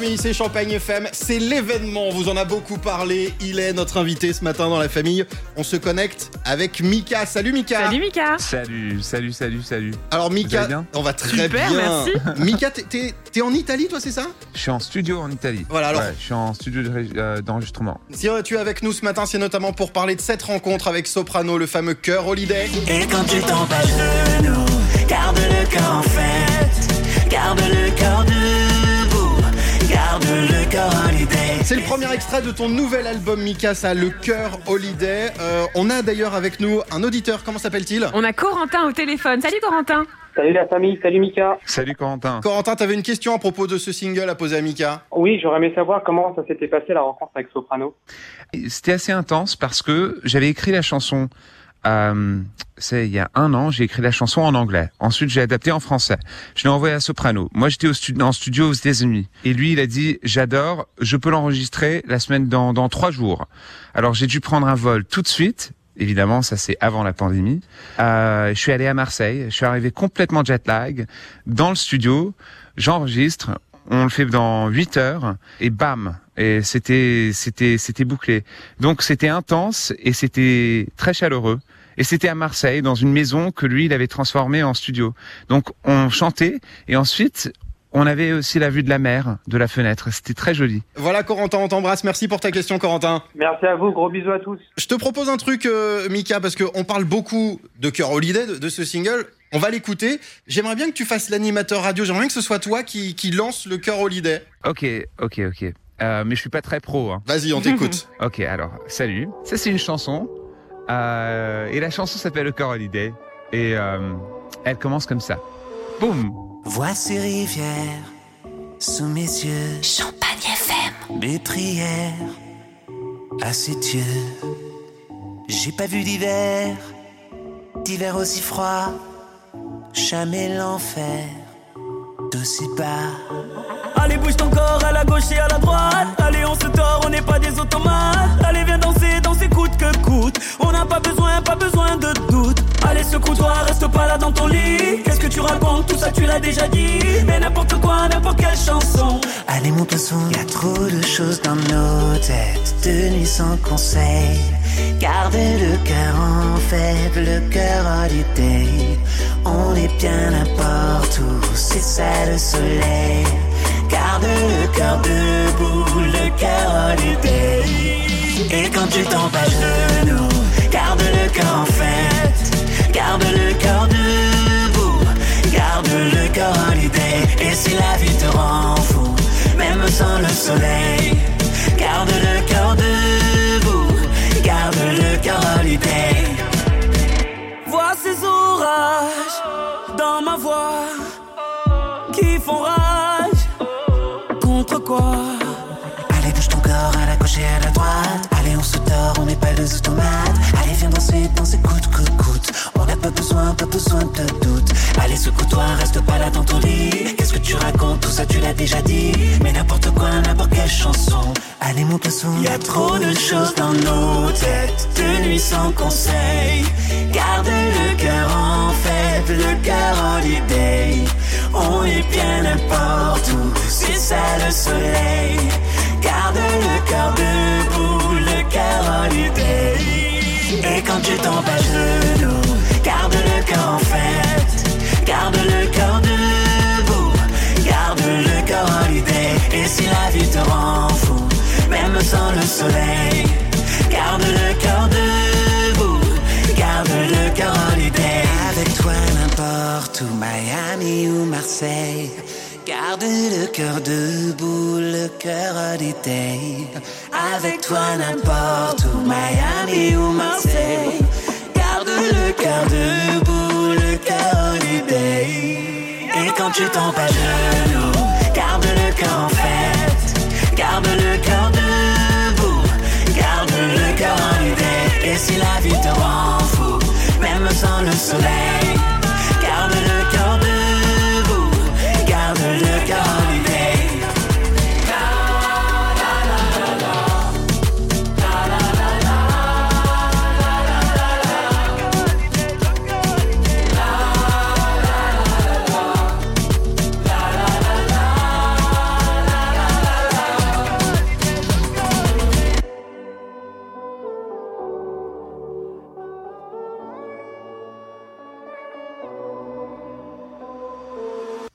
famille, c'est Champagne FM. C'est l'événement, on vous en a beaucoup parlé. Il est notre invité ce matin dans la famille. On se connecte avec Mika. Salut Mika. Salut Mika. Salut, salut, salut, salut. Alors Mika, bien on va très Super, bien. merci. Mika, t'es- t'es t'es en Italie toi, c'est ça? Je suis en studio en Italie. Voilà, alors- Ouais, je suis en studio de euh, d'enregistrement. Si tu es avec nous ce matin, c'est notamment pour parler de cette rencontre avec Soprano, le fameux cœur Holiday. Et quand tu tombes à genoux, garde le cœur en fête, garde le cœur debout, C'est le premier extrait de ton nouvel album Mika, ça, le cœur Holiday. Euh, on a d'ailleurs avec nous un auditeur, comment s'appelle-t-il? On a Corentin au téléphone. Salut Corentin. Salut la famille, salut Mika. Salut Corentin. Corentin, t'avais une question à propos de ce single à poser à Mika Oui, j'aurais aimé savoir comment ça s'était passé la rencontre avec Soprano. C'était assez intense parce que j'avais écrit la chanson. Euh, c'est il y a un an, j'ai écrit la chanson en anglais. Ensuite, j'ai adapté en français. Je l'ai envoyé à Soprano. Moi, j'étais au stu- en studio aux États-Unis. Et lui, il a dit j'adore. Je peux l'enregistrer la semaine dans dans trois jours. Alors, j'ai dû prendre un vol tout de suite. Évidemment, ça c'est avant la pandémie. Euh, je suis allé à Marseille. Je suis arrivé complètement jet lag dans le studio. J'enregistre. On le fait dans 8 heures et bam et c'était c'était c'était bouclé. Donc c'était intense et c'était très chaleureux et c'était à Marseille dans une maison que lui il avait transformée en studio. Donc on chantait et ensuite on avait aussi la vue de la mer de la fenêtre. C'était très joli. Voilà Corentin, on t'embrasse. Merci pour ta question Corentin. Merci à vous, gros bisous à tous. Je te propose un truc euh, Mika, parce qu'on parle beaucoup de cœur Holiday, de, de ce single. On va l'écouter. J'aimerais bien que tu fasses l'animateur radio. J'aimerais bien que ce soit toi qui, qui lance le cœur Holiday. Ok ok ok. Euh, mais je suis pas très pro. Hein. Vas-y, on t'écoute. Ok alors salut. Ça c'est une chanson euh, et la chanson s'appelle Le Cœur Holiday et euh, elle commence comme ça. Boum. Voici rivière sous mes yeux, Champagne FM. mes prières à ses dieux. J'ai pas vu d'hiver, d'hiver aussi froid, jamais l'enfer d'aussi bas. Allez bouge ton corps à la gauche et à la droite Qu'est-ce que tu racontes, tout ça tu l'as déjà dit Mais n'importe quoi, n'importe quelle chanson Allez mon poisson, y a trop de choses dans nos têtes, de nuit sans conseil. Garde le cœur en fête, le cœur holiday. On est bien n'importe où, c'est ça le soleil. Garde le cœur debout, le cœur holiday. Et quand tu tombes à genoux, garde le cœur en fête, garde le cœur si la vie te rend fou, même sans le soleil, garde le cœur debout, garde le cœur holiday. Vois ces orages dans ma voix Qui font rage Contre quoi Allez, on se dort, on n'est pas des automates. Allez, viens danser, danser, coûte, coûte, coûte. On n'a pas besoin, pas besoin de doute. Allez, secoue-toi, reste pas là dans ton lit. Qu'est-ce que tu racontes, tout ça tu l'as déjà dit. Mais n'importe quoi, n'importe quelle chanson. Allez, mon poisson, y a trop de choses dans nos têtes. De nuit sans conseil. Garde le cœur en fête, le cœur holiday. On est bien n'importe où, c'est ça le soleil. Garde le cœur debout, garde le cœur holiday. Avec toi n'importe où, Miami ou Marseille. Garde le cœur debout, le cœur holiday. Avec toi n'importe où, Miami ou Marseille. Garde le cœur debout, le cœur holiday. Et quand tu tombes à genoux, garde le cœur en fête. Garde le cœur si la vie te rend fou, même sans le soleil,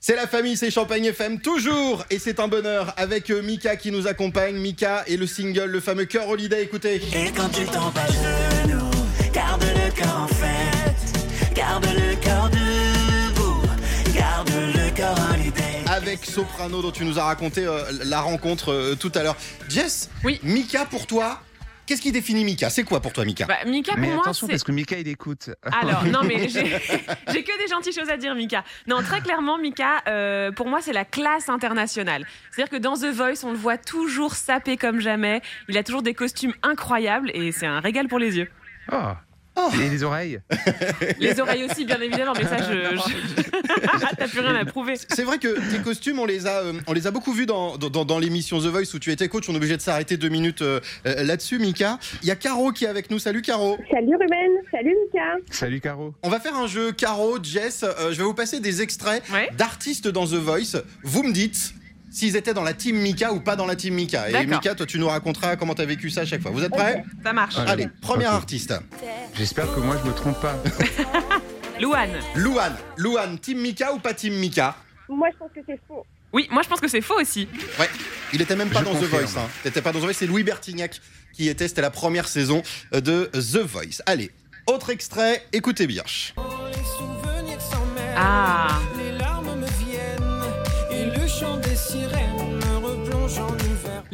C'est la famille, c'est Champagne FM toujours et c'est un bonheur avec euh, Mika qui nous accompagne. Mika et le single, le fameux Cœur Holiday, écoutez. Et quand tu à genoux, garde le cœur en fête, garde le cœur debout, garde le cœur en idée. Avec Soprano dont tu nous as raconté euh, la rencontre euh, tout à l'heure. Jess, Oui. Mika pour toi, qu'est-ce qui définit Mika? C'est quoi pour toi Mika? Bah, Mika, pour Mais moi, attention c'est. parce que Mika il écoute. Alors, non, mais j'ai j'ai que des gentilles choses à dire, Mika. Non, très clairement, Mika, euh, pour moi, c'est la classe internationale. C'est-à-dire que dans The Voice, on le voit toujours sapé comme jamais. Il a toujours des costumes incroyables et c'est un régal pour les yeux. Oh. Oh. Et les oreilles Les oreilles aussi, bien évidemment, mais ça, je. je- T'as plus rien à prouver. C'est vrai que tes costumes, on les a, euh, on les a beaucoup vus dans, dans, dans l'émission The Voice où tu étais coach. On est obligé de s'arrêter deux minutes euh, euh, là-dessus, Mika. Il y a Caro qui est avec nous. Salut Caro. Salut Ruben, salut Mika. Salut Caro. On va faire un jeu Caro, Jess. euh, je vais vous passer des extraits Ouais. d'artistes dans The Voice. Vous me dites s'ils étaient dans la team Mika ou pas dans la team Mika. Et. Mika, toi, tu nous raconteras comment t'as vécu ça à chaque fois. Vous êtes prêts Ça marche. Allez, premier artiste. J'espère que moi je me trompe pas. Louane. Louane. Louane, team Mika ou pas team Mika Moi je pense que c'est faux. Oui, moi, je pense que c'est faux aussi. Ouais, il était même pas Je dans The. Voice. Hein. T'étais pas dans The Voice, c'est Louis Bertignac qui était. C'était la première saison de The Voice. Allez, autre extrait, écoutez bien.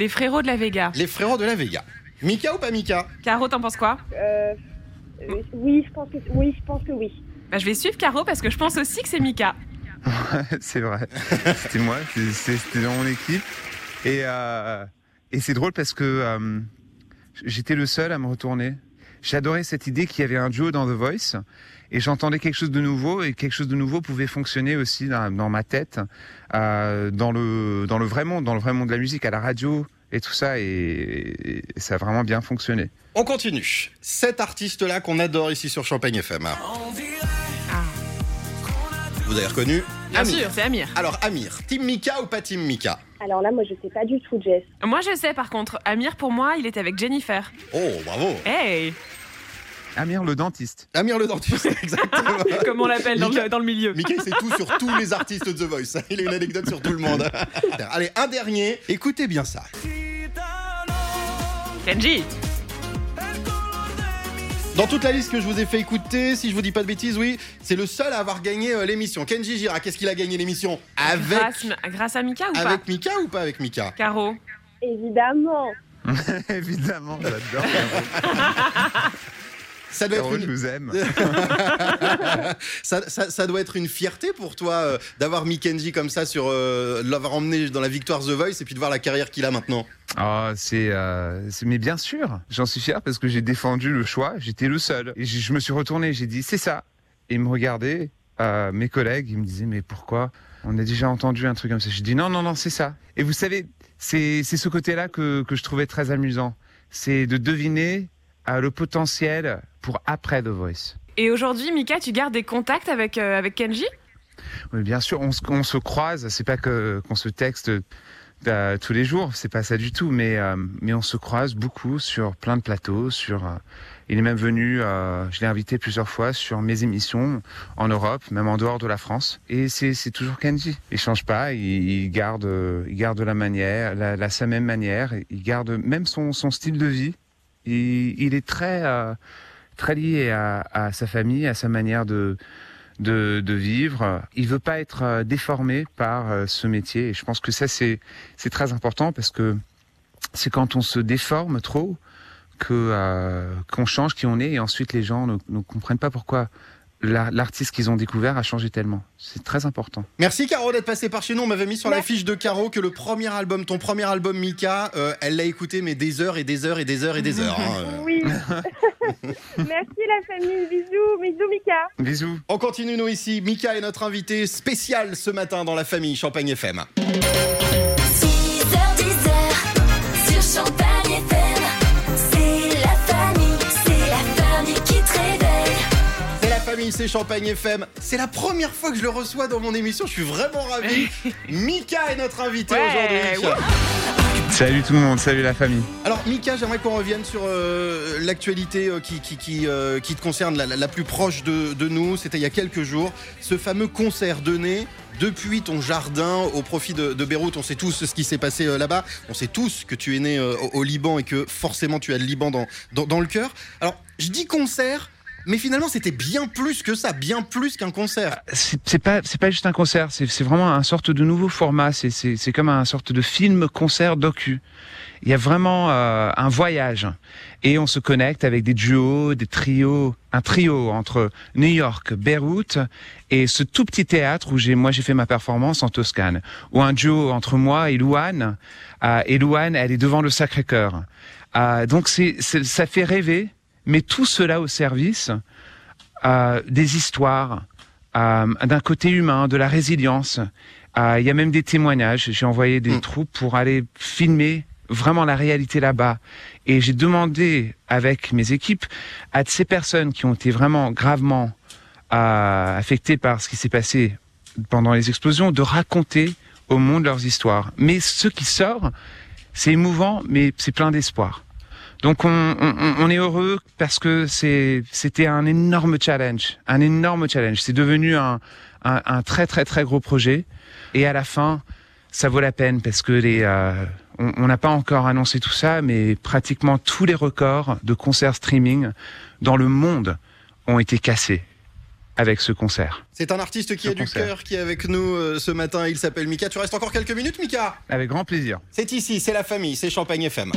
Les frérots de la Vega. Les frérots de la Vega. Mika ou pas Mika? Caro, t'en penses quoi? Euh, euh, oui, je pense que oui, je pense que oui. bah, Je vais suivre Caro parce que je pense aussi que c'est Mika. c'est vrai. C'était moi, c'est- c'est- c'était dans mon équipe. Et, euh, et c'est drôle parce que euh, j'étais le seul à me retourner. J'adorais cette idée qu'il y avait un duo dans The Voice et j'entendais quelque chose de nouveau et quelque chose de nouveau pouvait fonctionner aussi dans, dans ma tête, euh, dans le dans le vrai monde, dans le vrai monde de la musique, à la radio et tout ça et, et ça a vraiment bien fonctionné. On continue. Cet artiste-là qu'on adore ici sur Champagne FM. Ah. Vous avez reconnu Bien Amir. sûr, c'est Amir. Alors Amir, team Mika ou pas team Mika Alors là, moi je sais pas du tout, Jess. Moi, je sais par contre. Amir, pour moi, il était avec Jennifer. Oh, bravo Hey Amir le dentiste. Amir le dentiste, exactement. Comme on l'appelle dans le, dans le milieu. Mika, il sait tout sur tous les artistes de The Voice. Il a une anecdote sur tout le monde. Allez, un dernier. Écoutez bien ça. Kenji Dans toute la liste que je vous ai fait écouter, si je vous dis pas de bêtises, oui, c'est le seul à avoir gagné euh, l'émission. Kenji Gira, qu'est-ce qu'il a gagné l'émission Avec grâce, grâce à Mika ou avec Mika ou pas avec Mika pas Caro Évidemment. Évidemment, j'adore. Ça doit être Caro, je une, vous aime. ça, ça- ça doit être une fierté pour toi euh, d'avoir mis Kenji comme ça sur euh, de l'avoir emmené dans la victoire The Voice et puis de voir la carrière qu'il a maintenant. Ah, c'est, euh, mais bien sûr, j'en suis fier parce que j'ai défendu le choix. J'étais le seul et je, me suis retourné. J'ai dit c'est ça. Et ils me regardaient, euh, mes collègues, ils me disaient mais pourquoi? On a déjà entendu un truc comme ça. Je dis non non non c'est ça. Et vous savez, c'est c'est ce côté-là que que je trouvais très amusant. C'est de deviner euh, le potentiel pour après The Voice. Et aujourd'hui, Mika, tu gardes des contacts avec, euh, avec Kenji? Oui, bien sûr, on se, on se croise. C'est pas que qu'on se texte euh, tous les jours, c'est pas ça du tout. Mais euh, mais on se croise beaucoup sur plein de plateaux. Sur, il est même venu. je l'ai invité plusieurs fois sur mes émissions en Europe, même en dehors de la France. Et c'est toujours Kenji. Il change pas. Il, il garde il garde la manière, la, la sa même manière. Il garde même son son style de vie. Il, est très euh, très lié à, sa famille, à sa manière de de, vivre. Il veut pas être euh, déformé par euh, ce métier. Et je pense que ça c'est c'est très important parce que c'est quand on se déforme trop que qu'on change qui on est et ensuite les gens ne, ne comprennent pas pourquoi l'artiste qu'ils ont découvert a changé tellement. C'est très important. Merci Caro d'être passé par chez nous. On m'avait mis sur la fiche de Caro que le premier album, ton premier album Mika, euh, elle l'a écouté mais des heures et des heures et des heures et des heures. hein, euh. Oui. Merci la famille. Bisous, bisous Mika. Bisous. On continue nous ici. Mika est notre invité spécial ce matin dans la famille Champagne FM. 6h, 10h sur Champagne C'est la famille, c'est Champagne FM. C'est la première fois que je le reçois dans mon émission. Je suis vraiment ravi. Mika est notre invité Ouais, aujourd'hui. Salut tout le monde, salut la famille. Alors Mika, j'aimerais qu'on revienne sur euh, l'actualité euh, qui, qui, qui, euh, qui te concerne la, la- la plus proche de, de nous. C'était il y a quelques jours. Ce fameux concert donné depuis ton jardin au profit de, de Beyrouth. On sait tous ce qui s'est passé euh, là-bas. On sait tous que tu es né euh, au, au Liban et que forcément tu as le Liban dans, dans, dans le cœur. Alors je dis concert. Mais finalement, c'était bien plus que ça, bien plus qu'un concert. C'est c'est pas c'est pas juste un concert, c'est vraiment un sorte de nouveau format. C'est comme un sorte de film concert docu. Il y a vraiment euh, un voyage et on se connecte avec des duos, des trios, un trio entre New York, Beyrouth et ce tout petit théâtre où j'ai moi j'ai fait ma performance en Toscane, ou un duo entre moi et Louane. Euh, et Louane, elle est devant le Sacré-Cœur. Euh, donc c'est- ça fait rêver, mais tout cela au service euh, des histoires, euh, d'un côté humain, de la résilience. Euh, Il y a même des témoignages. J'ai envoyé des Mm. troupes pour aller filmer vraiment la réalité là-bas. Et j'ai demandé avec mes équipes à ces personnes qui ont été vraiment gravement affectées par ce qui s'est passé pendant les explosions de raconter au monde leurs histoires. Mais ce qui sort, c'est émouvant, mais c'est plein d'espoir. Donc on, on, on est heureux parce que c'était un énorme challenge, un énorme challenge. C'est devenu un, un, un très très très gros projet et à la fin ça vaut la peine parce que les euh, on n'a pas encore annoncé tout ça, mais pratiquement tous les records de concerts streaming dans le monde ont été cassés avec ce concert. C'est un artiste qui Ce a du cœur qui est avec nous euh, ce matin. Il s'appelle Mika. Tu restes encore quelques minutes, Mika? Avec grand plaisir. C'est ici, c'est la famille, c'est Champagne FM.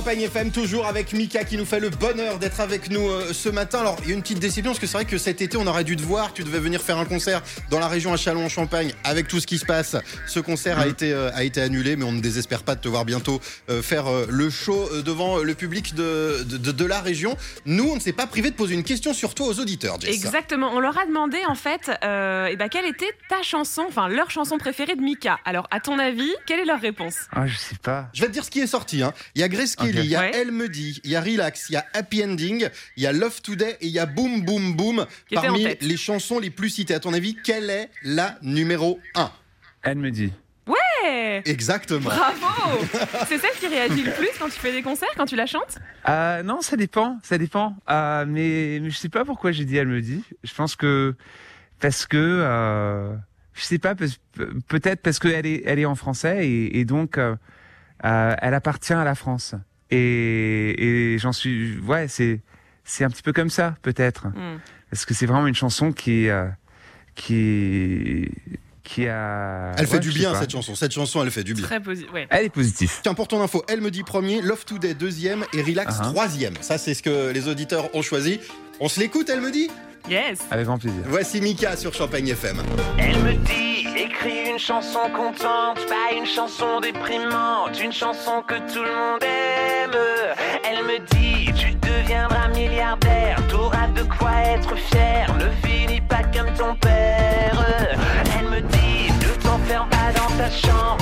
Champagne FM, toujours avec Mika qui nous fait le bonheur d'être avec nous euh, ce matin. Alors, il y a une petite déception parce que c'est vrai que cet été, on aurait dû te voir. Tu devais venir faire un concert dans la région à Châlons-en-Champagne avec tout ce qui se passe. Ce concert a, été, euh, a été annulé, mais on ne désespère pas de te voir bientôt euh, faire le show devant le public de, de, de- de la région. Nous, on ne s'est pas privé de poser une question sur toi aux auditeurs, Jess. Exactement. On leur a demandé en fait, euh, eh ben, quelle était ta chanson, enfin leur chanson préférée de Mika? Alors, à ton avis, quelle est leur réponse? Ah, je sais pas. Je vais te dire ce qui est sorti. hein. Il y a Grace Kelly, Il y a Ouais. Elle me dit, il y a Relax, il y a Happy Ending, il y a Love Today et il y a Boom Boom Boom. Qui Parmi les chansons les plus citées, à ton avis, quelle est la numéro 1 Elle me dit. Eh, Exactement. Bravo C'est celle qui réagit le plus quand tu fais des concerts, quand tu la chantes? Euh, non, ça dépend, ça dépend. Euh, mais, mais je sais pas pourquoi j'ai dit elle me dit. Je pense que parce que euh, je sais pas, peut-être parce qu'elle est elle est en français et, et donc euh, euh, elle appartient à la France. Et, et j'en suis ouais, c'est c'est un petit peu comme ça peut-être Hmm. parce que c'est vraiment une chanson qui euh, qui qui a Elle fait ouais, du bien cette chanson. Cette chanson, elle fait du bien. Très positif. Ouais. Elle est positive. Tiens, pour ton info, Elle me dit premier, Love Today deuxième et Relax Ah ah. troisième. Ça, c'est ce que les auditeurs ont choisi. On se l'écoute, Elle me dit Yes Avec grand plaisir. Voici Mika sur Champagne FM. Elle me dit, écris une chanson contente, pas une chanson déprimante, une chanson que tout le monde aime. Elle me dit, tu deviendras milliardaire, t'auras de quoi être fier, ne finis pas comme ton père. Elle me dit, ne t'enferme pas dans ta chambre,